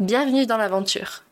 Bienvenue dans l'aventure.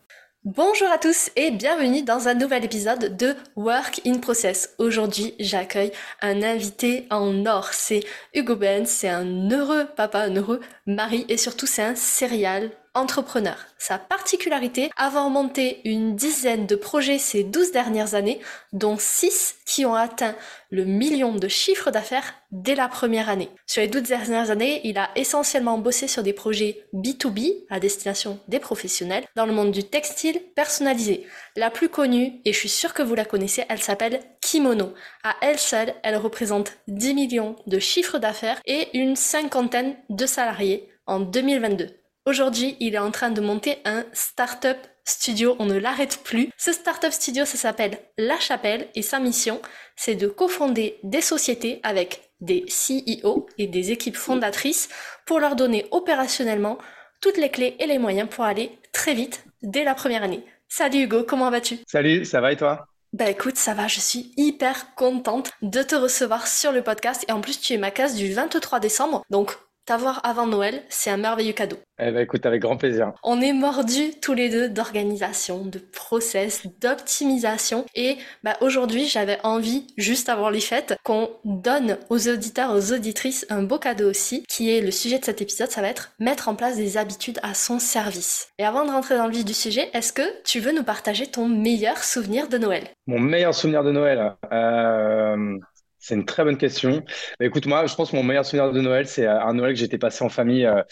Bonjour à tous et bienvenue dans un nouvel épisode de Work in Process. Aujourd'hui, j'accueille un invité en or. C'est Hugo Ben, c'est un heureux papa, un heureux mari et surtout c'est un serial entrepreneur. Sa particularité, avoir monté une dizaine de projets ces 12 dernières années, dont 6 qui ont atteint le million de chiffres d'affaires dès la première année. Sur les 12 dernières années, il a essentiellement bossé sur des projets B2B à destination des professionnels dans le monde du textile personnalisé. La plus connue, et je suis sûre que vous la connaissez, elle s'appelle Kimono. À elle seule, elle représente 10 millions de chiffres d'affaires et une cinquantaine de salariés en 2022. Aujourd'hui, il est en train de monter un startup studio, on ne l'arrête plus. Ce startup studio, ça s'appelle La Chapelle et sa mission, c'est de cofonder des sociétés avec des CEO et des équipes fondatrices pour leur donner opérationnellement toutes les clés et les moyens pour aller très vite dès la première année. Salut Hugo, comment vas-tu? Salut, ça va et toi? Bah écoute, ça va, je suis hyper contente de te recevoir sur le podcast. Et en plus tu es ma case du 23 décembre, donc T'avoir avant Noël, c'est un merveilleux cadeau. Eh ben écoute, avec grand plaisir. On est mordus tous les deux d'organisation, de process, d'optimisation. Et bah, aujourd'hui, j'avais envie, juste avant les fêtes, qu'on donne aux auditeurs, aux auditrices un beau cadeau aussi, qui est le sujet de cet épisode, ça va être mettre en place des habitudes à son service. Et avant de rentrer dans le vif du sujet, est-ce que tu veux nous partager ton meilleur souvenir de Noël? Mon meilleur souvenir de Noël euh... C'est une très bonne question. Bah, écoute, moi, je pense que mon meilleur souvenir de Noël, c'est euh, un Noël que j'étais passé en famille euh,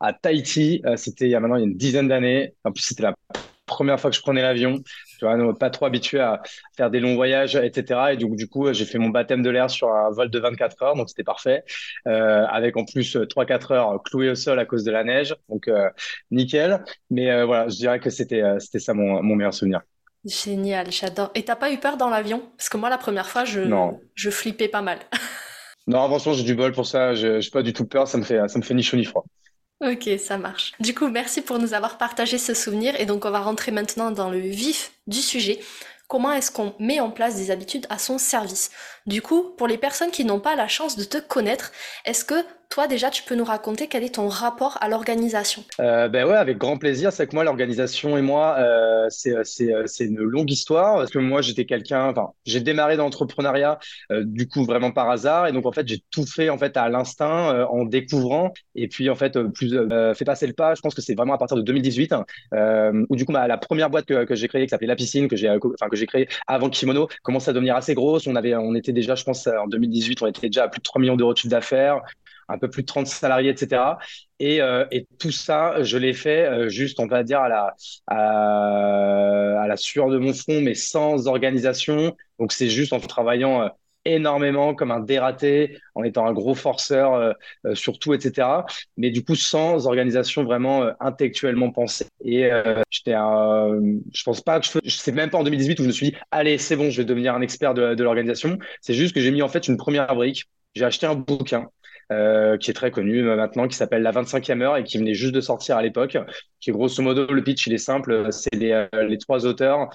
à Tahiti. Euh, c'était il y a maintenant une dizaine d'années. En plus, c'était la première fois que je prenais l'avion. Tu vois, pas trop habitué à faire des longs voyages, etc. Et donc, du coup, j'ai fait mon baptême de l'air sur un vol de 24 heures, donc c'était parfait. avec en plus 3-4 heures cloué au sol à cause de la neige, donc nickel. Mais voilà, je dirais que c'était c'était ça mon meilleur souvenir. Génial, j'adore. Et t'as pas eu peur dans l'avion? Parce que moi, la première fois, je, je flippais pas mal. non, franchement, j'ai du bol pour ça. Je n'ai pas du tout peur. Ça me fait, ça me fait ni chaud ni froid. Ok, ça marche. Du coup, merci pour nous avoir partagé ce souvenir. Et donc, on va rentrer maintenant dans le vif du sujet. Comment est-ce qu'on met en place des habitudes à son service? Du coup, pour les personnes qui n'ont pas la chance de te connaître, est-ce que toi, déjà, tu peux nous raconter quel est ton rapport à l'organisation? Euh, Ben ouais, avec grand plaisir. C'est que moi, l'organisation et moi, euh, c'est euh, euh, c'est une longue histoire. Parce que moi, j'étais quelqu'un. Enfin, j'ai démarré dans l'entrepreneuriat euh, du coup vraiment par hasard. Et donc en fait, j'ai tout fait en fait à l'instinct, en découvrant. Et puis en fait, plus fait passer le pas. Je pense que c'est vraiment à partir de 2018 hein, où du coup, bah, la première boîte que, que j'ai créée, qui s'appelait La Piscine, que j'ai enfin créée avant Kimono, commence à devenir assez grosse. On avait, on était déjà, je pense, en 2018, on était déjà à plus de 3 millions d'euros de chiffre d'affaires un peu plus de 30 salariés, etc. Et, euh, et tout ça, je l'ai fait euh, juste, on va dire, à la, à, la sueur de mon front, mais sans organisation. Donc, c'est juste en travaillant euh, énormément comme un dératé, en étant un gros forceur euh, sur tout, etc. Mais du coup, sans organisation vraiment intellectuellement pensée. Et j'étais je pense pas que je, je sais même pas en 2018 où je me suis dit, allez, c'est bon, je vais devenir un expert de, de l'organisation. C'est juste que j'ai mis en fait une première brique. J'ai acheté un bouquin euh, qui est très connu euh, maintenant, qui s'appelle La 25e heure et qui venait juste de sortir à l'époque. Qui grosso modo, le pitch, il est simple. C'est les, euh, les trois auteurs.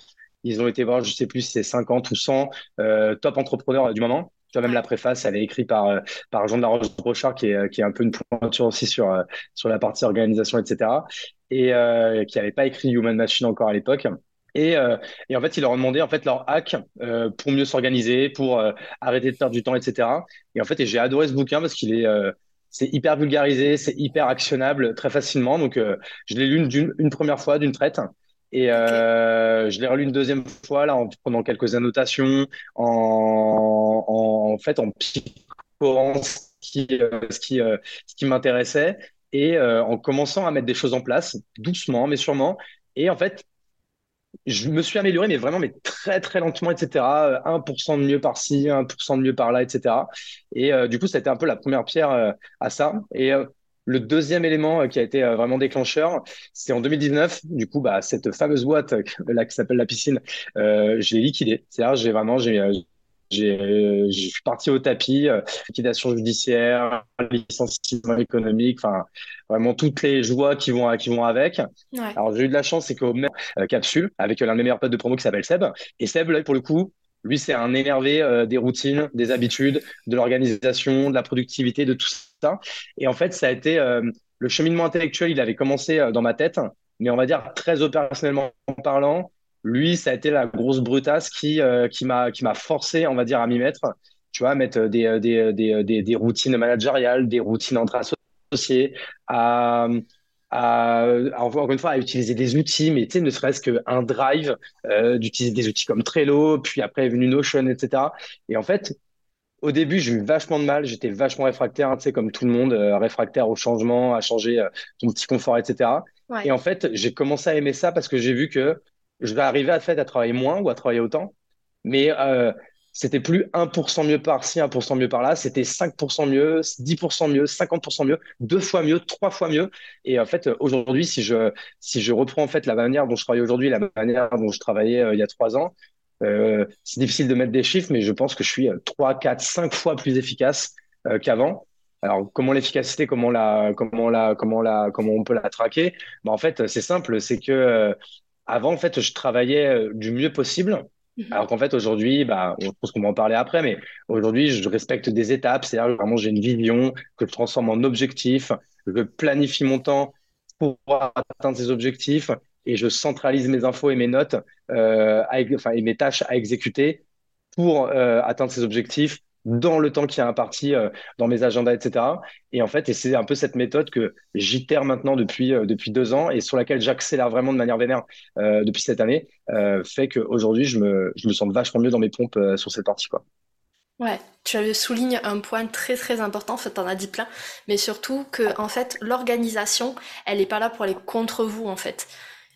Ils ont été voir, je sais plus si c'est 50 ou 100 euh, top entrepreneurs du moment. Tu vois, même la préface, elle est écrite par, par Jean de la Roche-Brochard, qui est, qui est un peu une pointure aussi sur, sur la partie organisation, etc. Et euh, qui n'avait pas écrit Human Machine encore à l'époque. Et, euh, et, en fait, ils leur ont demandé en fait leur hack euh, pour mieux s'organiser, pour euh, arrêter de perdre du temps, etc. Et en fait, j'ai adoré ce bouquin parce qu'il est euh, c'est hyper vulgarisé, c'est hyper actionnable très facilement. Donc, je l'ai lu une, une, première fois d'une traite. Et je l'ai relu une deuxième fois là en prenant quelques annotations, en, en, en fait en picorant ce qui, ce qui, ce qui m'intéressait et en commençant à mettre des choses en place doucement mais sûrement. Et en fait, je me suis amélioré, mais vraiment, mais très, très lentement, etc. 1% de mieux par-ci, 1% de mieux par-là, etc. Et euh, du coup, ça a été un peu la première pierre euh, à ça. Et euh, le deuxième élément qui a été vraiment déclencheur, c'est en 2019. Du coup, bah, cette fameuse boîte là, qui s'appelle la piscine, euh, j'ai liquidé. C'est-à-dire, j'ai vraiment, j'ai, je suis parti au tapis, liquidation judiciaire, licenciement économique, enfin vraiment toutes les joies qui vont qui vont avec. Alors j'ai eu de la chance, c'est qu'au même capsule avec l'un de mes meilleurs potes de promo qui s'appelle Seb. Et Seb, là, pour le coup, lui, c'est un énervé euh, des routines, des habitudes, de l'organisation, de la productivité, de tout ça. Et en fait, ça a été euh, le cheminement intellectuel, il avait commencé euh, dans ma tête, mais on va dire très opérationnellement parlant, lui, ça a été la grosse brutasse qui, m'a qui m'a forcé, on va dire, à m'y mettre. Tu vois, mettre des, des, des, des, des routines managériales, des routines entre associés, à à, encore une fois, à utiliser des outils, mais tu sais, ne serait-ce qu'un drive, euh, d'utiliser des outils comme Trello, puis après est venu Notion, etc. Et en fait, au début, j'ai eu vachement de mal, j'étais vachement réfractaire, hein, tu sais, comme tout le monde, euh, réfractaire au changement, à changer euh, ton petit confort, etc. Et en fait, j'ai commencé à aimer ça parce que j'ai vu que je vais arriver à, fait, à travailler moins ou à travailler autant, mais c'était plus 1% mieux par-ci, 1% mieux par-là, c'était 5% mieux, 10% mieux, 50% mieux, deux fois mieux, trois fois mieux. Et en fait, aujourd'hui, si je, si je reprends en fait la manière dont je travaille aujourd'hui, la manière dont je travaillais euh, il y a trois ans, euh, c'est difficile de mettre des chiffres, mais je pense que je suis 3, 4, 5 fois plus efficace euh, qu'avant. Alors, comment l'efficacité, comment la, comment la, comment la, comment on peut la traquer? Bah, En fait, c'est simple, c'est que avant, en fait, je travaillais du mieux possible Mhm. Alors qu'en fait, aujourd'hui, bah, je pense qu'on va en parler après, mais aujourd'hui, je respecte des étapes. C'est-à-dire vraiment, j'ai une vision que je transforme en objectif. Je planifie mon temps pour atteindre ces objectifs et je centralise mes infos et mes notes euh, enfin, et mes tâches à exécuter pour euh, atteindre ces objectifs dans le temps qui est imparti euh, dans mes agendas, etc. Et en fait, et c'est un peu cette méthode que j'itère maintenant depuis, euh, depuis deux ans et sur laquelle j'accélère vraiment de manière vénère euh, depuis cette année, fait qu'aujourd'hui, je me, je me sens vachement mieux dans mes pompes sur cette partie. Quoi. Ouais, tu soulignes un point très très important, en fait, t'en as dit plein, mais surtout que, en fait, l'organisation, elle n'est pas là pour aller contre vous, en fait.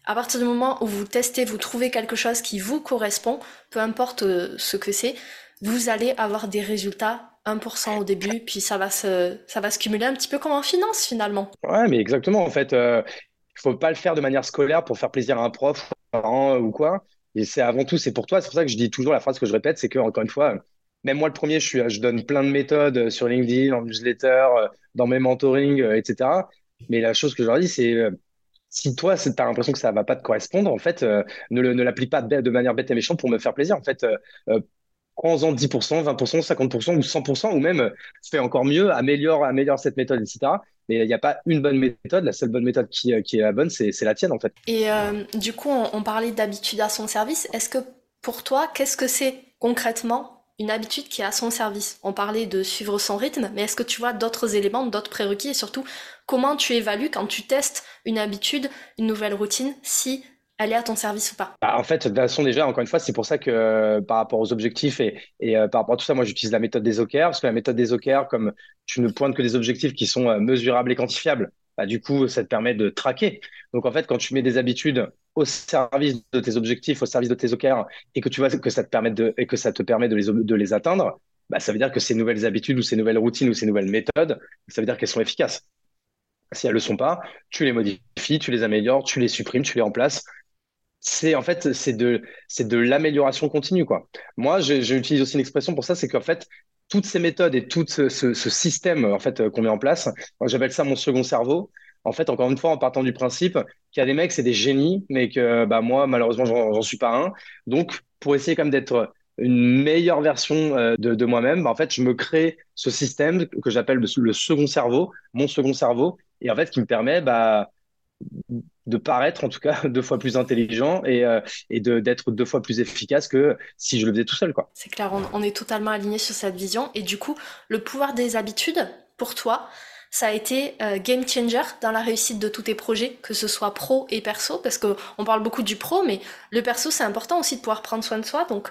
À partir du moment où vous testez, vous trouvez quelque chose qui vous correspond, peu importe ce que c'est, vous allez avoir des résultats 1% au début, puis ça va se, ça va se cumuler un petit peu comme en finance finalement. Ouais, mais exactement. En fait, euh, il faut pas le faire de manière scolaire pour faire plaisir à un prof ou quoi. Et c'est avant tout, c'est pour toi. C'est pour ça que je dis toujours la phrase que je répète, c'est que encore une fois, même moi le premier, je suis, je donne plein de méthodes sur LinkedIn, en newsletter, dans mes mentorings, etc. Mais la chose que je leur dis, c'est si toi, tu as l'impression que ça va pas te correspondre, en fait, euh, ne, ne l'applique pas de, manière bête et méchante pour me faire plaisir. En fait, euh, prends-en 10%, 20%, 50% ou 100%, ou même fais encore mieux, améliore, cette méthode, etc. Mais il n'y a pas une bonne méthode. La seule bonne méthode qui, euh, est la bonne, c'est la tienne, en fait. Et euh, du coup, on, parlait d'habitude à son service. Est-ce que pour toi, qu'est-ce que c'est concrètement une habitude qui est à son service? On parlait de suivre son rythme, mais est-ce que tu vois d'autres éléments, d'autres prérequis et surtout, comment tu évalues quand tu testes une habitude, une nouvelle routine, si est à ton service ou pas bah, En fait, de toute façon, déjà, encore une fois, c'est pour ça que euh, par rapport aux objectifs et, et euh, par rapport à tout ça, moi, j'utilise la méthode des OKR, parce que la méthode des OKR, comme tu ne pointes que des objectifs qui sont euh, mesurables et quantifiables, bah, du coup, ça te permet de traquer. Donc, en fait, quand tu mets des habitudes au service de tes objectifs, au service de tes OKR, et que tu vois que ça te permet de, et que ça te permet de les, de les atteindre, bah, ça veut dire que ces nouvelles habitudes ou ces nouvelles routines ou ces nouvelles méthodes, ça veut dire qu'elles sont efficaces. Si elles ne le sont pas, tu les modifies, tu les améliores, tu les supprimes, tu les remplaces c'est en fait c'est de c'est de l'amélioration continue quoi. Moi, j'utilise aussi une expression pour ça, c'est qu'en fait toutes ces méthodes et tout ce, système en fait qu'on met en place, j'appelle ça mon second cerveau. En fait, encore une fois, en partant du principe qu'il y a des mecs, c'est des génies, mais que bah moi, malheureusement, j'en suis pas un. Donc, pour essayer comme d'être une meilleure version euh, de, moi-même, bah, en fait, je me crée ce système que j'appelle le, second cerveau, mon second cerveau, et en fait, qui me permet bah, de paraître en tout cas deux fois plus intelligent et, euh, et d'être deux fois plus efficace que si je le faisais tout seul. quoi. C'est clair, on, est totalement aligné sur cette vision. Et du coup, le pouvoir des habitudes, pour toi, ça a été euh, game changer dans la réussite de tous tes projets, que ce soit pro et perso, parce qu'on parle beaucoup du pro, mais le perso, c'est important aussi de pouvoir prendre soin de soi. Donc,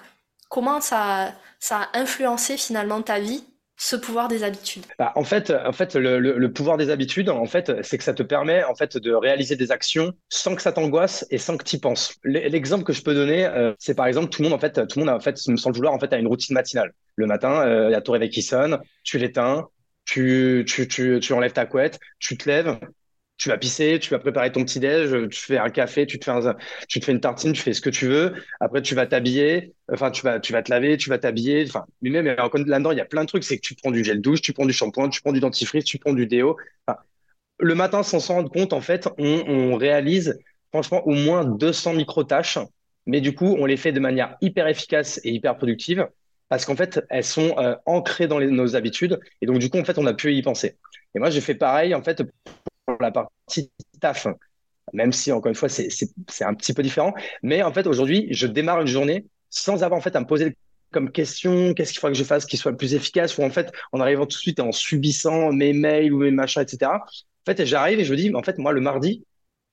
comment ça, ça a influencé finalement ta vie ce pouvoir des habitudes bah, En fait, en fait le, pouvoir des habitudes, en fait, c'est que ça te permet en fait de réaliser des actions sans que ça t'angoisse et sans que tu y penses. L'exemple que je peux donner, euh, c'est par exemple tout le monde en fait, tout le monde en fait, sans le vouloir, en fait, a une routine matinale. Le matin, euh, il y a ton réveil qui sonne, tu l'éteins, tu, tu, tu, tu enlèves ta couette, tu te lèves, tu vas pisser, tu vas préparer ton petit déj, tu fais un café, tu te fais une tartine, tu fais ce que tu veux. Après, tu vas t'habiller. Enfin, tu vas, tu vas te laver, tu vas t'habiller. Enfin, mais même là-dedans, il y a plein de trucs. C'est que tu prends du gel douche, tu prends du shampoing, tu prends du dentifrice, tu prends du déo. Le matin, sans s'en rendre compte, en fait, on, réalise franchement au moins 200 micro-tâches. Mais du coup, on les fait de manière hyper efficace et hyper productive parce qu'en fait, elles sont euh, ancrées dans nos habitudes. Et donc, du coup, en fait, on a pu y penser. Et moi, j'ai fait pareil, en fait, la partie taf, même si, encore une fois, c'est un petit peu différent. Mais en fait, aujourd'hui, je démarre une journée sans avoir en fait à me poser comme question, qu'est-ce qu'il faudrait que je fasse qui soit le plus efficace, ou en fait, en arrivant tout de suite et en subissant mes mails ou mes machins, etc. En fait, j'arrive et je me dis, en fait, moi, le mardi,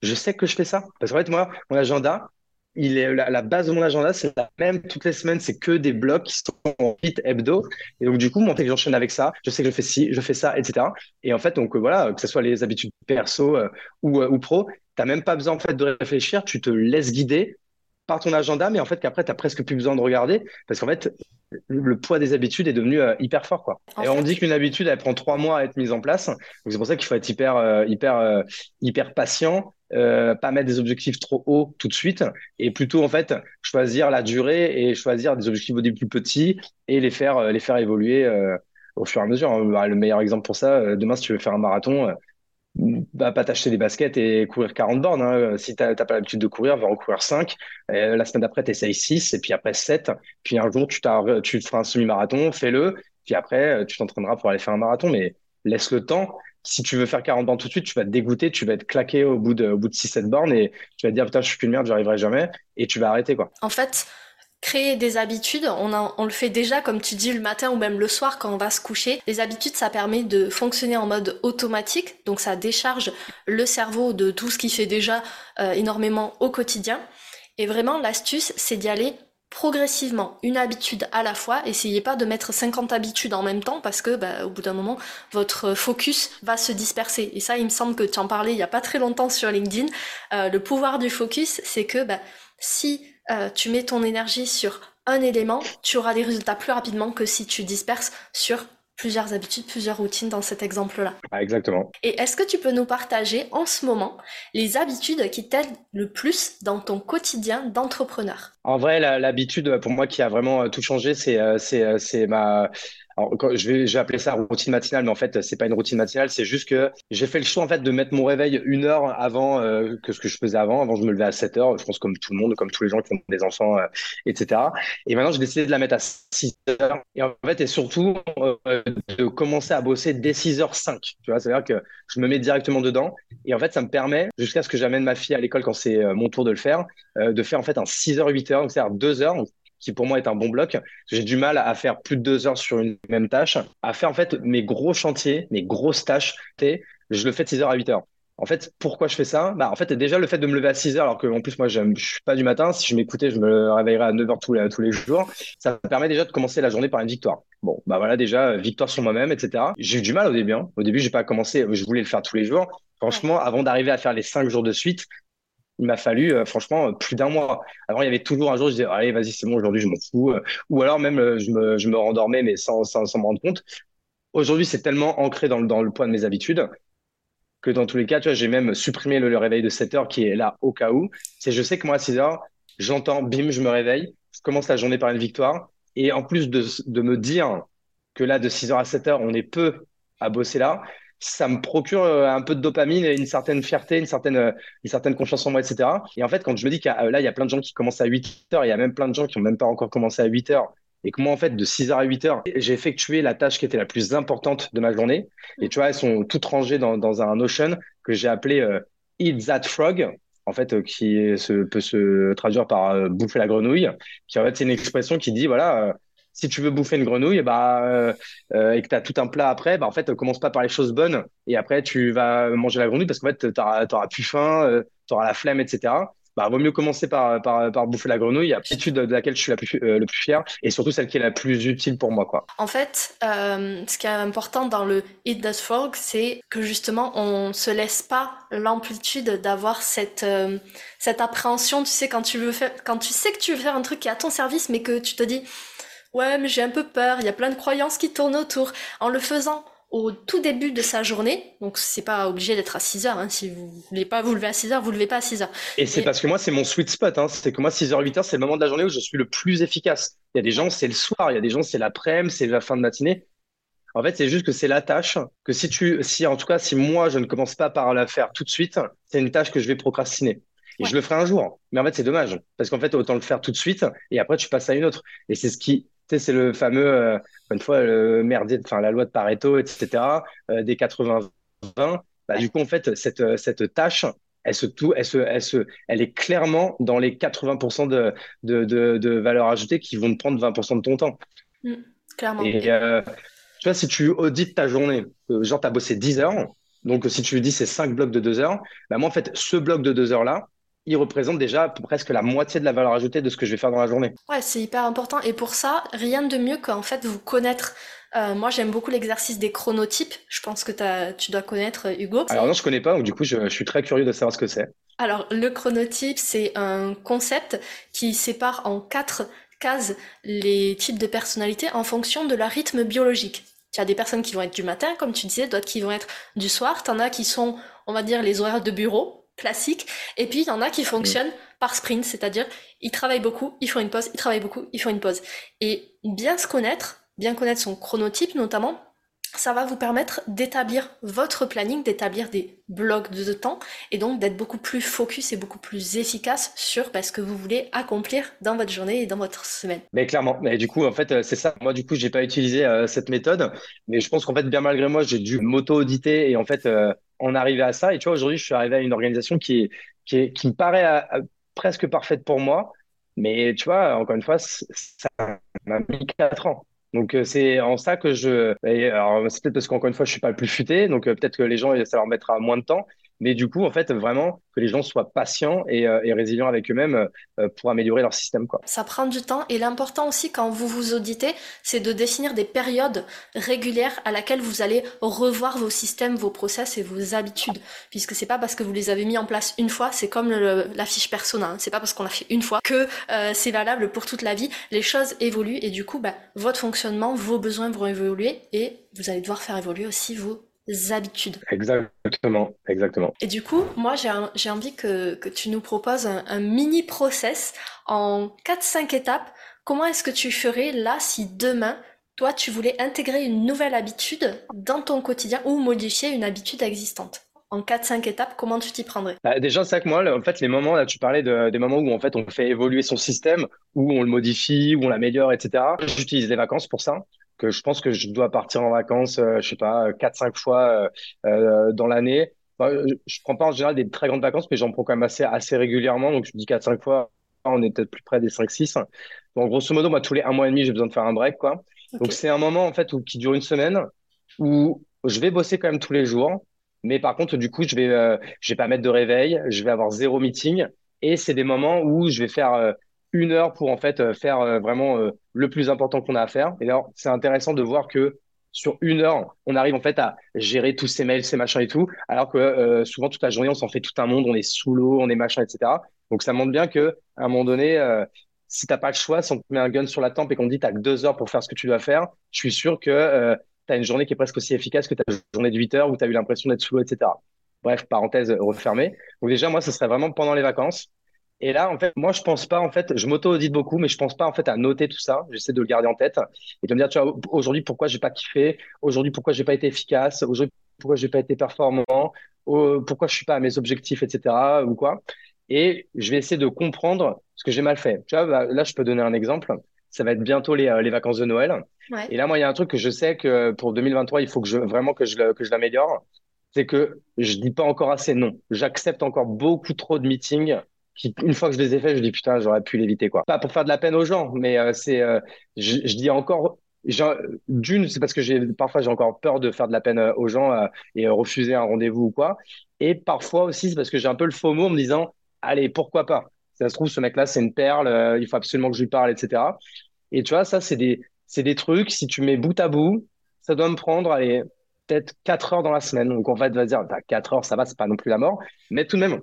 je sais que je fais ça. Parce qu'en fait, moi, mon agenda, il est la, base de mon agenda, c'est la même toutes les semaines, c'est que des blocs qui sont en vite hebdo. Et donc, du coup, mon que j'enchaîne avec ça, je sais que je fais ci, je fais ça, etc. Et en fait, donc, euh, voilà, que ce soit les habitudes perso euh, ou, euh, ou pro, t'as même pas besoin, en fait, de réfléchir, tu te laisses guider par ton agenda, mais en fait, qu'après, t'as presque plus besoin de regarder parce qu'en fait, le poids des habitudes est devenu hyper fort, quoi. et on dit qu'une habitude, elle prend trois mois à être mise en place. Donc, c'est pour ça qu'il faut être hyper, hyper, hyper patient euh, pas mettre des objectifs trop hauts tout de suite et plutôt en fait choisir la durée et choisir des objectifs au début plus petits et les faire euh, les faire évoluer euh, au fur et à mesure. Bah, le meilleur exemple pour ça, demain si tu veux faire un marathon, bah, pas t'acheter des baskets et courir 40 bornes. Hein. Si t'as pas l'habitude de courir, va en courir 5. la semaine d'après, t'essayes 6 et puis après 7. Puis un jour, tu, tu feras un semi-marathon, fais-le. Puis après, tu t'entraîneras pour aller faire un marathon. Mais laisse le temps si tu veux faire 40 bornes tout de suite, tu vas te dégoûter, tu vas être claqué au bout de, au bout de 6-7 bornes et tu vas te dire putain, je suis qu'une merde, j'arriverai jamais et tu vas arrêter quoi. En fait, créer des habitudes, on, le fait déjà comme tu dis le matin ou même le soir quand on va se coucher. Les habitudes, ça permet de fonctionner en mode automatique, donc ça décharge le cerveau de tout ce qui fait déjà euh, énormément au quotidien. Et vraiment, l'astuce, c'est d'y aller progressivement, une habitude à la fois. Essayez pas de mettre 50 habitudes en même temps parce que bah, au bout d'un moment, votre focus va se disperser. Et ça, il me semble que tu en parlais il y a pas très longtemps sur LinkedIn. Euh, le pouvoir du focus, c'est que bah, si euh, tu mets ton énergie sur un élément, tu auras des résultats plus rapidement que si tu disperses sur plusieurs habitudes, plusieurs routines dans cet exemple-là. Ah, exactement. Et est-ce que tu peux nous partager en ce moment les habitudes qui t'aident le plus dans ton quotidien d'entrepreneur? En vrai, l'habitude pour moi qui a vraiment euh, tout changé, c'est euh, c'est ma alors, je vais, j'ai appelé ça routine matinale, mais en fait, c'est pas une routine matinale. C'est juste que j'ai fait le choix en fait de mettre mon réveil une heure avant euh, que ce que je faisais avant. Avant, je me levais à 7 heures. Je pense comme tout le monde, comme tous les gens qui ont des enfants, euh, etc. Et maintenant, j'ai décidé de la mettre à 6 heures. Et en fait, et surtout euh, de commencer à bosser dès 6h05. Tu vois, c'est-à-dire que je me mets directement dedans. Et en fait, ça me permet, jusqu'à ce que j'amène ma fille à l'école quand c'est mon tour de le faire, de faire en fait un 6h 8h, donc c'est-à-dire 2 heures qui pour moi est un bon bloc. J'ai du mal à faire plus de deux heures sur une même tâche, à faire en fait mes gros chantiers, mes grosses tâches. Je le fais de 6 heures à 8 heures. En fait, pourquoi je fais ça? Bah, en fait, déjà le fait de me lever à 6 heures, alors que en plus moi je suis pas du matin. Si je m'écoutais, je me réveillerais à 9 heures tous les, tous les jours. Ça me permet déjà de commencer la journée par une victoire. Bon, bah voilà déjà victoire sur moi-même, etc. J'ai eu du mal au début. Hein. Au début, j'ai pas commencé. Je voulais le faire tous les jours. Franchement, avant d'arriver à faire les 5 jours de suite, il m'a fallu euh, franchement plus d'un mois. Avant, il y avait toujours un jour, je disais, allez, vas-y, c'est bon, aujourd'hui, je m'en fous. Euh, ou alors même, euh, je me, rendormais, mais sans, me rendre compte. Aujourd'hui, c'est tellement ancré dans le, dans poids de mes habitudes que dans tous les cas, tu vois, j'ai même supprimé le, réveil de 7 heures qui est là au cas où. C'est, je sais que moi, à 6 heures, j'entends, bim, je me réveille, je commence la journée par une victoire. Et en plus de, de me dire que là, de 6 heures à 7 heures, on est peu à bosser là, ça me procure euh, un peu de dopamine et une certaine fierté, une certaine, euh, une certaine confiance en moi, etc. Et en fait, quand je me dis que là, il y a plein de gens qui commencent à 8 heures, il y a même plein de gens qui n'ont même pas encore commencé à 8 heures, et que moi, en fait, de 6 heures à 8 heures, j'ai effectué la tâche qui était la plus importante de ma journée. Et tu vois, elles sont toutes rangées dans, un Notion que j'ai appelé euh, Eat That Frog, en fait, qui peut se traduire par bouffer la grenouille, qui en fait, c'est une expression qui dit, voilà, si tu veux bouffer une grenouille, bah, euh, euh, et que tu as tout un plat après, bah, en fait, commence pas par les choses bonnes et après, tu vas manger la grenouille parce qu'en fait, tu auras, plus faim, euh, tu auras la flemme, etc. Bah, vaut mieux commencer par, par, bouffer la grenouille, l'habitude de laquelle je suis la plus, le plus fier et surtout celle qui est la plus utile pour moi. En fait, ce qui est important dans le Eat the Frog, c'est que justement, on se laisse pas l'amplitude d'avoir cette, cette appréhension, tu sais, quand tu, veux faire, quand tu sais que tu veux faire un truc qui est à ton service, mais que tu te dis, ouais, mais j'ai un peu peur, il y a plein de croyances qui tournent autour. En le faisant au tout début de sa journée. Donc, c'est pas obligé d'être à 6 heures. Hein. Si vous voulez pas vous lever à 6 heures, vous levez pas à 6 heures. Et c'est parce que moi, c'est mon sweet spot. Hein. C'est que moi, 6 h 8 heures, c'est le moment de la journée où je suis le plus efficace. Il y a des gens, c'est le soir. Il y a des gens, c'est l'après-midi, c'est la fin de matinée. En fait, c'est juste que c'est la tâche que si tu, si en tout cas, si moi, je ne commence pas par la faire tout de suite, c'est une tâche que je vais procrastiner. Et je le ferai un jour. Mais en fait, c'est dommage. Parce qu'en fait, autant le faire tout de suite et après, tu passes à une autre. Et c'est ce qui, tu sais, c'est le fameux, euh, une fois, le merdier, enfin, la loi de Pareto, etc., euh, des 80-20. Bah, Du coup, en fait, cette, cette tâche, elle, se, tout, elle, se, elle, se, elle est clairement dans les 80% de, de, de, de valeur ajoutée qui vont te prendre 20% de ton temps. Mmh, clairement. Et euh, tu vois, si tu audites ta journée, genre, tu as bossé 10 heures, donc si tu dis c'est 5 blocs de 2 heures, bah, moi, en fait, ce bloc de 2 heures-là, il représente déjà presque la moitié de la valeur ajoutée de ce que je vais faire dans la journée. Ouais, c'est hyper important. Et pour ça, rien de mieux qu'en fait vous connaître. Euh, moi, j'aime beaucoup l'exercice des chronotypes. Je pense que tu dois connaître, Hugo. Alors non, je connais pas, donc du coup, je, suis très curieux de savoir ce que c'est. Alors, le chronotype, c'est un concept qui sépare en quatre cases les types de personnalités en fonction de leur rythme biologique. Il y a des personnes qui vont être du matin, comme tu disais, d'autres qui vont être du soir. T'en as qui sont, on va dire, les horaires de bureau, classique. Et puis, il y en a qui fonctionnent par sprint, c'est-à-dire, ils travaillent beaucoup, ils font une pause, ils travaillent beaucoup, ils font une pause. Et bien se connaître, bien connaître son chronotype notamment, ça va vous permettre d'établir votre planning, d'établir des blocs de temps et donc d'être beaucoup plus focus et beaucoup plus efficace sur ce que vous voulez accomplir dans votre journée et dans votre semaine. Mais clairement, mais du coup, en fait, euh, c'est ça. Moi, du coup, j'ai pas utilisé euh, cette méthode, mais je pense qu'en fait, bien malgré moi, j'ai dû m'auto-auditer et en fait, euh, en arriver à ça. Et tu vois, aujourd'hui, je suis arrivé à une organisation qui, est, qui, me paraît euh, presque parfaite pour moi. Mais tu vois, encore une fois, ça m'a mis quatre ans. Donc euh, c'est en ça que je. c'est peut-être parce qu'encore une fois, je suis pas le plus futé, donc peut-être que les gens, ça leur mettra moins de temps. Mais du coup, en fait, vraiment que les gens soient patients et, euh, résilients avec eux-mêmes euh, pour améliorer leur système. Quoi. Ça prend du temps et l'important aussi quand vous vous auditez, c'est de définir des périodes régulières à laquelle vous allez revoir vos systèmes, vos process et vos habitudes. Puisque c'est pas parce que vous les avez mis en place une fois, c'est comme la fiche persona. Hein. C'est pas parce qu'on a fait une fois que euh, c'est valable pour toute la vie. Les choses évoluent et du coup, bah, votre fonctionnement, vos besoins vont évoluer et vous allez devoir faire évoluer aussi vos habitudes. Exactement, exactement. Et du coup, moi, j'ai envie que, tu nous proposes un, mini process en 4-5 étapes. Comment est-ce que tu ferais là si demain, toi, tu voulais intégrer une nouvelle habitude dans ton quotidien ou modifier une habitude existante? En 4-5 étapes, comment tu t'y prendrais? Bah, Déjà, c'est que moi, en fait, les moments, là, tu parlais de, des moments où en fait, on fait évoluer son système, où on le modifie, où on l'améliore, etc. J'utilise les vacances pour ça que je pense que je dois partir en vacances, euh, je sais pas, quatre cinq fois euh, euh, dans l'année. je, je prends pas en général des très grandes vacances, mais j'en prends quand même assez, assez régulièrement. Donc, je dis quatre cinq fois, on est peut-être plus près des 5-6. Donc, grosso modo, moi, tous les un mois et demi, j'ai besoin de faire un break, quoi. Donc, c'est un moment, en fait, où, qui dure une semaine, où je vais bosser quand même tous les jours. Mais par contre, du coup, je vais, je vais pas mettre de réveil, je vais avoir zéro meeting. Et c'est des moments où je vais faire une heure pour en fait euh, faire euh, vraiment euh, le plus important qu'on a à faire. Et alors, c'est intéressant de voir que sur une heure, on arrive en fait à gérer tous ces mails, ces machins et tout, alors que souvent toute la journée, on s'en fait tout un monde, on est sous l'eau, on est machin, etc. Donc ça montre bien que à un moment donné, si t'as pas le choix, si on te met un gun sur la tempe et qu'on te dit t'as que deux heures pour faire ce que tu dois faire, je suis sûr que tu as une journée qui est presque aussi efficace que ta journée de 8 heures où tu as eu l'impression d'être sous l'eau, etc. Bref, parenthèse refermée. Donc déjà, moi, ce serait vraiment pendant les vacances. Et là, en fait, moi, je pense pas, en fait, je m'auto-audite beaucoup, mais je pense pas, en fait, à noter tout ça. J'essaie de le garder en tête et de me dire, tu vois, aujourd'hui, pourquoi j'ai pas kiffé? Aujourd'hui, pourquoi j'ai pas été efficace? Aujourd'hui, pourquoi j'ai pas été performant? Pourquoi je suis pas à mes objectifs, etc. ou quoi? Et je vais essayer de comprendre ce que j'ai mal fait. Tu vois, bah, là, je peux donner un exemple. Ça va être bientôt les, euh, les vacances de Noël. Et là, moi, il y a un truc que je sais que pour 2023, il faut que je, vraiment que je, que je l'améliore. C'est que je dis pas encore assez non. J'accepte encore beaucoup trop de meetings une fois que je les ai faits, je dis putain, j'aurais pu l'éviter quoi. Pas pour faire de la peine aux gens, mais euh, c'est, euh, je, dis encore, d'une, c'est parce que j'ai parfois j'ai encore peur de faire de la peine euh, aux gens et refuser un rendez-vous ou quoi. Et parfois aussi, c'est parce que j'ai un peu le faux mot en me disant, allez, pourquoi pas? Ça se trouve, ce mec-là, c'est une perle, il faut absolument que je lui parle, etc. Et tu vois, ça, c'est des, c'est des trucs, si tu mets bout à bout, ça doit me prendre, allez, peut-être 4 heures dans la semaine. Donc, en fait, va dire, 4 bah, heures, ça va, c'est pas non plus la mort. Mais tout de même,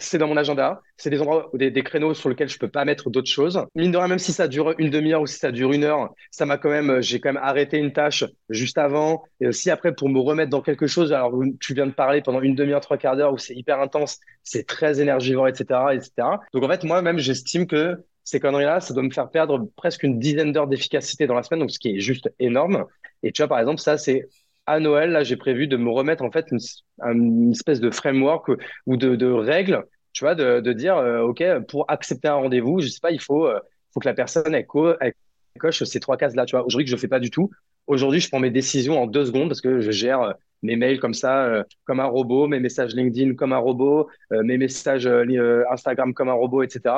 c'est dans mon agenda. C'est des endroits, des, des créneaux sur lesquels je peux pas mettre d'autres choses. Mine de rien, même si ça dure une demi-heure ou si ça dure une heure, ça m'a quand même, j'ai quand même arrêté une tâche juste avant. Et aussi après, pour me remettre dans quelque chose, alors tu viens de parler pendant une demi-heure, trois quarts d'heure où c'est hyper intense, c'est très énergivore, etc., etc. Donc en fait, moi-même, j'estime que ces conneries-là, ça doit me faire perdre presque une dizaine d'heures d'efficacité dans la semaine, donc ce qui est juste énorme. Et tu vois, par exemple, ça, c'est à Noël, là, j'ai prévu de me remettre en fait une, espèce de framework ou de, de règles, tu vois, de, dire, euh, OK, pour accepter un rendez-vous, je sais pas, il faut, euh, faut que la personne coche ces trois cases-là, tu vois. Aujourd'hui, que je fais pas du tout. Aujourd'hui, je prends mes décisions en deux secondes parce que je gère euh, mes mails comme ça, comme un robot, mes messages LinkedIn comme un robot, mes messages Instagram comme un robot, etc.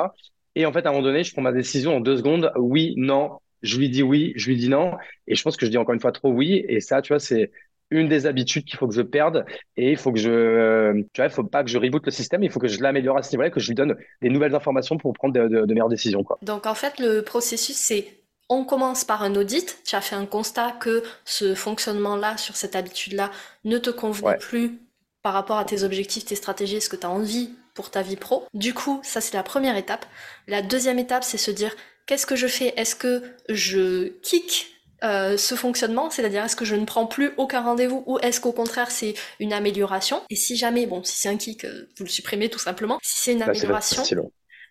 Et en fait, à un moment donné, je prends ma décision en deux secondes. Oui, non, je lui dis oui, je lui dis non. Et je pense que je dis encore une fois trop oui. Et ça, tu vois, c'est une des habitudes qu'il faut que je perde. Et il faut que je, tu vois, il faut pas que je reboot le système. Il faut que je l'améliore à ce niveau-là, que je lui donne des nouvelles informations pour prendre de, meilleures décisions, quoi. Donc, en fait, le processus, c'est on commence par un audit. Tu as fait un constat que ce fonctionnement-là, sur cette habitude-là, ne te convenait plus par rapport à tes objectifs, tes stratégies, ce que tu as envie pour ta vie pro. Du coup, ça c'est la première étape. La deuxième étape, c'est se dire qu'est-ce que je fais? Est-ce que je kick euh, ce fonctionnement, c'est-à-dire est-ce que je ne prends plus aucun rendez-vous ou est-ce qu'au contraire c'est une amélioration? Et si jamais, bon, si c'est un kick, euh, vous le supprimez tout simplement. Si c'est une amélioration,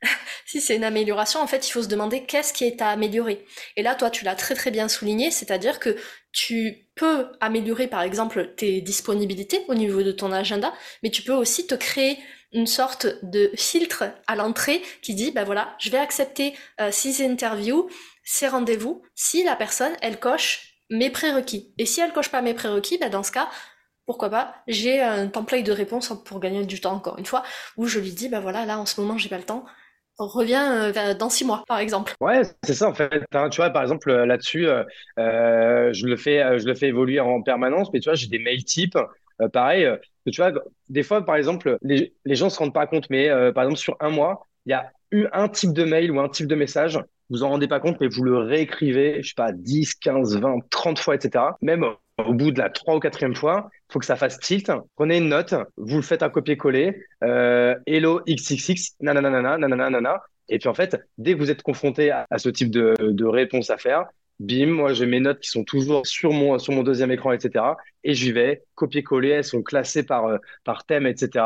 si c'est une amélioration, en fait, il faut se demander qu'est-ce qui est à améliorer. Et là, toi, tu l'as très très bien souligné, c'est-à-dire que tu peux améliorer, par exemple, tes disponibilités au niveau de ton agenda, mais tu peux aussi te créer une sorte de filtre à l'entrée qui dit, ben voilà, je vais accepter euh, ces interviews, ces rendez-vous, si la personne, elle coche mes prérequis. Et si elle coche pas mes prérequis, ben dans ce cas, pourquoi pas, j'ai un template de réponse pour gagner du temps encore une fois, où je lui dis, ben voilà, là en ce moment j'ai pas le temps, revient euh, dans six mois, par exemple. Ouais, c'est ça en fait. Tu vois, par exemple là-dessus, euh, je le fais, je le fais évoluer en permanence, mais tu vois, j'ai des mails types. Pareil, tu vois, des fois, par exemple, les, gens se rendent pas compte, mais euh, par exemple, sur un mois, il y a eu un type de mail ou un type de message, vous en rendez pas compte, mais vous le réécrivez, je sais pas, 10, 15, 20, 30 fois, etc. Même au bout de la trois ou quatrième fois, il faut que ça fasse tilt. Prenez une note, vous le faites un copier-coller, euh, hello xxx, nanana, nanana, nanana. Et puis en fait, dès que vous êtes confronté à, ce type de réponse à faire, bim, moi j'ai mes notes qui sont toujours sur mon, sur mon deuxième écran, etc. Et j'y vais, copier-coller, elles sont classées par, euh, par thème, etc.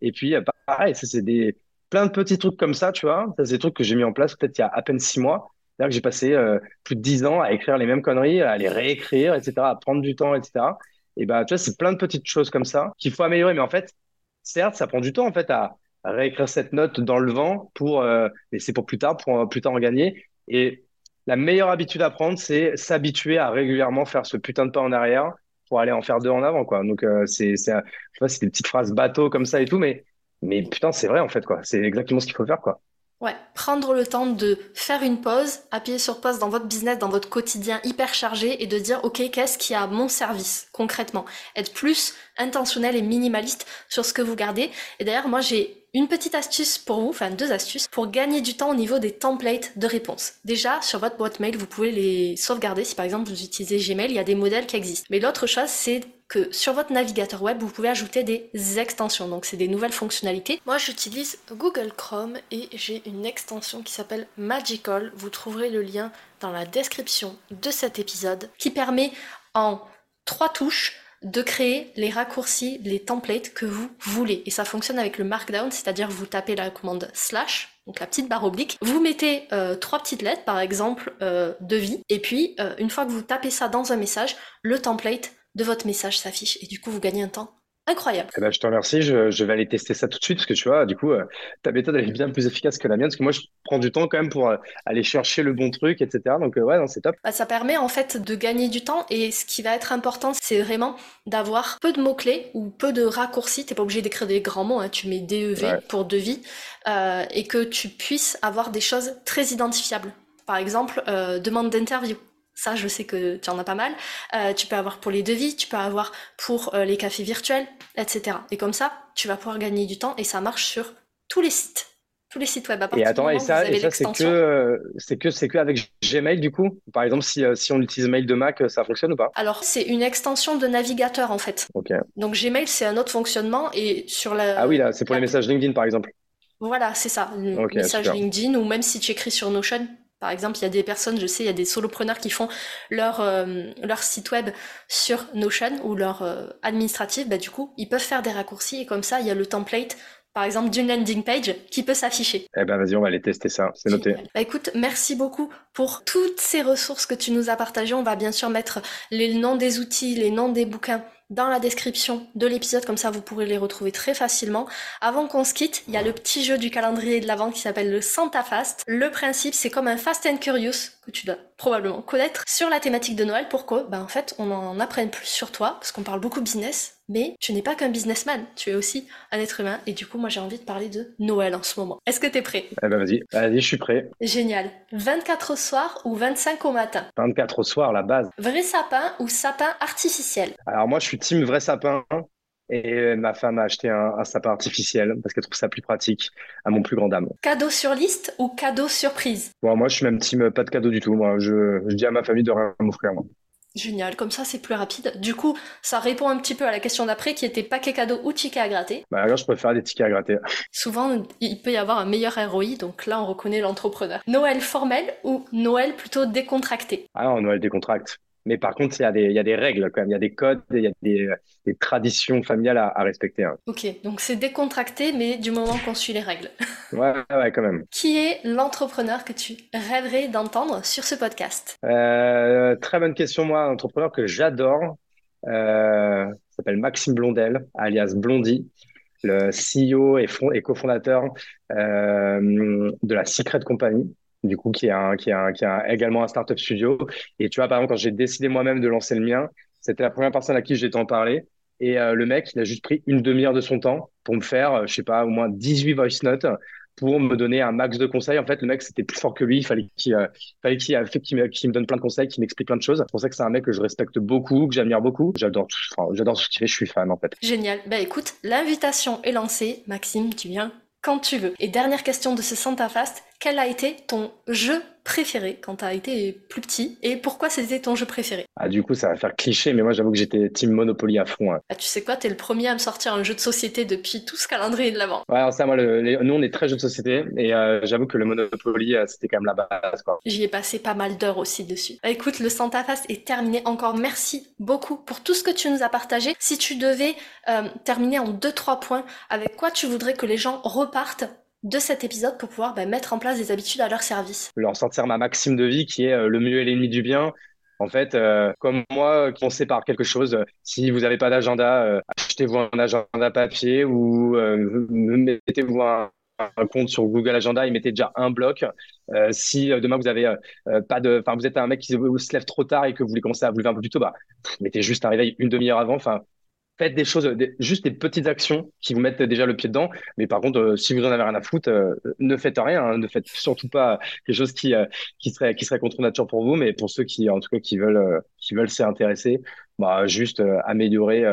Et puis, euh, pareil, ça c'est des plein de petits trucs comme ça, tu vois. c'est des trucs que j'ai mis en place peut-être il y a à peine six mois. cest que j'ai passé euh, plus de dix ans à écrire les mêmes conneries, à les réécrire, etc., à prendre du temps, etc. Et bah, tu vois, c'est plein de petites choses comme ça qu'il faut améliorer. Mais en fait, certes, ça prend du temps, en fait, à, réécrire cette note dans le vent pour laisser pour plus tard, pour plus tard en gagner. Et la meilleure habitude à prendre, c'est s'habituer à régulièrement faire ce putain de pas en arrière pour aller en faire deux en avant, quoi. Donc, euh, c'est, je sais c'est des petites phrases bateau comme ça et tout, mais, mais putain, c'est vrai, en fait, quoi. C'est exactement ce qu'il faut faire, quoi. Ouais, prendre le temps de faire une pause, appuyer sur pause dans votre business, dans votre quotidien hyper chargé et de dire ok qu'est-ce qui a à mon service concrètement? Être plus intentionnel et minimaliste sur ce que vous gardez. Et d'ailleurs moi j'ai une petite astuce pour vous, enfin deux astuces, pour gagner du temps au niveau des templates de réponses. Déjà, sur votre boîte mail, vous pouvez les sauvegarder. Si par exemple vous utilisez Gmail, il y a des modèles qui existent. Mais l'autre chose, c'est que sur votre navigateur web, vous pouvez ajouter des extensions. Donc c'est des nouvelles fonctionnalités. Moi, j'utilise Google Chrome et j'ai une extension qui s'appelle Magical. Vous trouverez le lien dans la description de cet épisode qui permet en trois touches de créer les raccourcis, les templates que vous voulez. Et ça fonctionne avec le markdown, c'est-à-dire vous tapez la commande slash, donc la petite barre oblique, vous mettez euh, trois petites lettres, par exemple euh, devis, et puis euh, une fois que vous tapez ça dans un message, le template de votre message s'affiche, et du coup vous gagnez un temps incroyable. Eh ben, je te remercie. Je, vais aller tester ça tout de suite parce que tu vois, du coup, euh, ta méthode elle est bien plus efficace que la mienne parce que moi, je prends du temps quand même pour euh, aller chercher le bon truc, etc. Donc, euh, ouais, c'est top. Bah, ça permet en fait de gagner du temps et ce qui va être important, c'est vraiment d'avoir peu de mots-clés ou peu de raccourcis. T'es pas obligé d'écrire des grands mots, hein. tu mets DEV pour devis et que tu puisses avoir des choses très identifiables. Par exemple, demande d'interview. Ça, je sais que tu en as pas mal. Euh, tu peux avoir pour les devis, tu peux avoir pour euh, les cafés virtuels, etc. Et comme ça, tu vas pouvoir gagner du temps et ça marche sur tous les sites. Tous les sites web. À et attends, et ça, et ça c'est que, euh, c'est que, c'est que avec Gmail du coup? Par exemple, si, si on utilise Mail de Mac, ça fonctionne ou pas? Alors, c'est une extension de navigateur en fait. Donc Gmail, c'est un autre fonctionnement et sur la. Ah oui, là, c'est pour les messages LinkedIn par exemple. Voilà, c'est ça. Le message LinkedIn ou même si tu écris sur Notion, par exemple, il y a des personnes, je sais, il y a des solopreneurs qui font leur, euh, leur site web sur Notion ou leur euh, administratif, bah, du coup, ils peuvent faire des raccourcis et comme ça, il y a le template par exemple d'une landing page qui peut s'afficher. Eh ben vas-y, on va aller tester ça, c'est noté. Bah, écoute, merci beaucoup pour toutes ces ressources que tu nous as partagées. On va bien sûr mettre les noms des outils, les noms des bouquins dans la description de l'épisode, comme ça vous pourrez les retrouver très facilement. Avant qu'on se quitte, il y a le petit jeu du calendrier de l'avant qui s'appelle le Santa Fast. Le principe, c'est comme un Fast and Curious que tu dois probablement connaître sur la thématique de Noël. Pourquoi Ben en fait, on en apprenne plus sur toi parce qu'on parle beaucoup business, mais tu n'es pas qu'un businessman, tu es aussi un être humain. Et du coup, moi, j'ai envie de parler de Noël en ce moment. Est-ce que t'es prêt? Eh ben vas-y, vas-y, je suis prêt. Génial. 24 au soir ou 25 au matin? 24 au soir, la base. Vrai sapin ou sapin artificiel? Alors moi, je suis team vrai sapin. Et ma femme a acheté un, sapin artificiel parce qu'elle trouve ça plus pratique, à mon plus grand dame. Cadeau sur liste ou cadeau surprise? Bon, Moi, je suis même team pas de cadeau du tout. Moi, je, je dis à ma famille de rien m'offrir. Génial, comme ça c'est plus rapide. Du coup, ça répond un petit peu à la question d'après qui était paquet cadeau ou ticket à gratter? Bah alors je préfère des tickets à gratter. Souvent, il peut y avoir un meilleur ROI, donc là on reconnaît l'entrepreneur. Noël formel ou Noël plutôt décontracté? Ah non, Noël décontracté. Mais par contre, il y, a des, il y a des règles quand même, il y a des codes, il y a des, des traditions familiales à, à respecter. Hein. Ok, donc c'est décontracté, mais du moment qu'on suit les règles. ouais, ouais, quand même. Qui est l'entrepreneur que tu rêverais d'entendre sur ce podcast? Euh, Très bonne question, moi, un entrepreneur que j'adore euh, s'appelle Maxime Blondel, alias Blondie le CEO et, et cofondateur euh, de la Secret Company du coup, qui est, également un startup studio. Et tu vois, par exemple, quand j'ai décidé moi-même de lancer le mien, c'était la première personne à qui j'ai en parler. Et euh, le mec, il a juste pris une demi-heure de son temps pour me faire, euh, je sais pas, au moins 18 voice notes pour me donner un max de conseils. En fait, le mec, c'était plus fort que lui. Il fallait qu'il euh, fallait qu me, me, donne plein de conseils, qu'il m'explique plein de choses. C'est pour ça que c'est un mec que je respecte beaucoup, que j'admire beaucoup. J'adore enfin, j'adore ce qu'il fait. Je suis fan, en fait. Génial. Bah écoute, l'invitation est lancée. Maxime, tu viens quand tu veux. Et dernière question de ce Santa Fast, quel a été ton jeu préféré quand tu as été plus petit et pourquoi c'était ton jeu préféré? Ah du coup ça va faire cliché mais moi j'avoue que j'étais team Monopoly à fond. Hein. Ah, tu sais quoi, t'es le premier à me sortir un jeu de société depuis tout ce calendrier de l'avant. Ouais alors ça moi nous on est très jeu de société et euh, j'avoue que le Monopoly euh, c'était quand même la base quoi. J'y ai passé pas mal d'heures aussi dessus. Bah, écoute le Santa Fast est terminé encore merci beaucoup pour tout ce que tu nous as partagé. Si tu devais euh, terminer en 2-3 points avec quoi tu voudrais que les gens repartent? De cet épisode pour pouvoir bah, mettre en place des habitudes à leur service. Leur sortir ma maxime de vie qui est euh, le mieux est l'ennemi du bien. En fait, euh, comme moi, commencez par quelque chose. Si vous n'avez pas d'agenda, euh, achetez-vous un agenda papier ou mettez-vous un, compte sur Google Agenda et mettez déjà un bloc. si demain vous avez pas de, enfin vous êtes un mec qui se lève trop tard et que vous voulez commencer à vous lever un peu plus tôt, bah mettez juste un réveil une demi-heure avant. Enfin, faites des choses, juste des petites actions qui vous mettent déjà le pied dedans. Mais par contre, euh, si vous en avez rien à foutre, euh, ne faites rien. Hein. ne faites surtout pas quelque chose qui euh, qui serait qui serait contre nature pour vous. Mais pour ceux qui, en tout cas, qui veulent qui veulent s'y intéresser, bah juste améliorer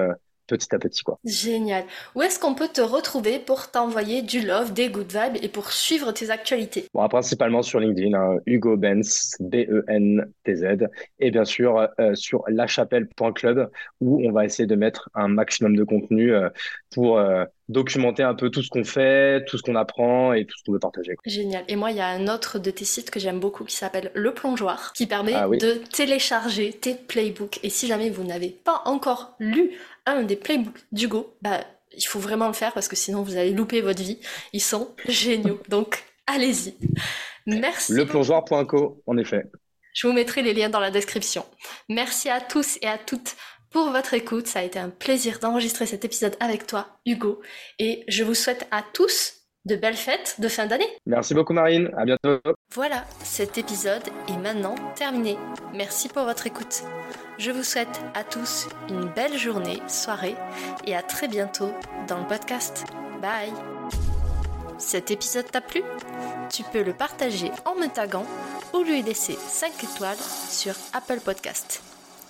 petit à petit quoi. Génial. Où est-ce qu'on peut te retrouver pour t'envoyer du love, des good vibes et pour suivre tes actualités? Bon, Principalement sur LinkedIn, hein, Hugo Benz, B-E-N-T-Z, et bien sûr euh, sur lachapelle.club où on va essayer de mettre un maximum de contenu euh, pour euh, documenter un peu tout ce qu'on fait, tout ce qu'on apprend et tout ce qu'on veut partager. Génial. Et moi, il y a un autre de tes sites que j'aime beaucoup qui s'appelle Le Plongeoir, qui permet ah de télécharger tes playbooks. Et si jamais vous n'avez pas encore lu un des playbooks d'Hugo, bah, il faut vraiment le faire parce que sinon vous allez louper votre vie. Ils sont géniaux. Donc, allez-y. Merci. Leplongeoir.co, en effet. Je vous mettrai les liens dans la description. Merci à tous et à toutes pour votre écoute. Ça a été un plaisir d'enregistrer cet épisode avec toi, Hugo. Et je vous souhaite à tous de belles fêtes de fin d'année. Merci beaucoup Marine, à bientôt. Voilà, cet épisode est maintenant terminé. Merci pour votre écoute. Je vous souhaite à tous une belle journée, soirée et à très bientôt dans le podcast. Bye Cet épisode t'a plu? Tu peux le partager en me taguant ou lui laisser 5 étoiles sur Apple Podcast.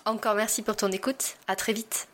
Encore merci pour ton écoute, à très vite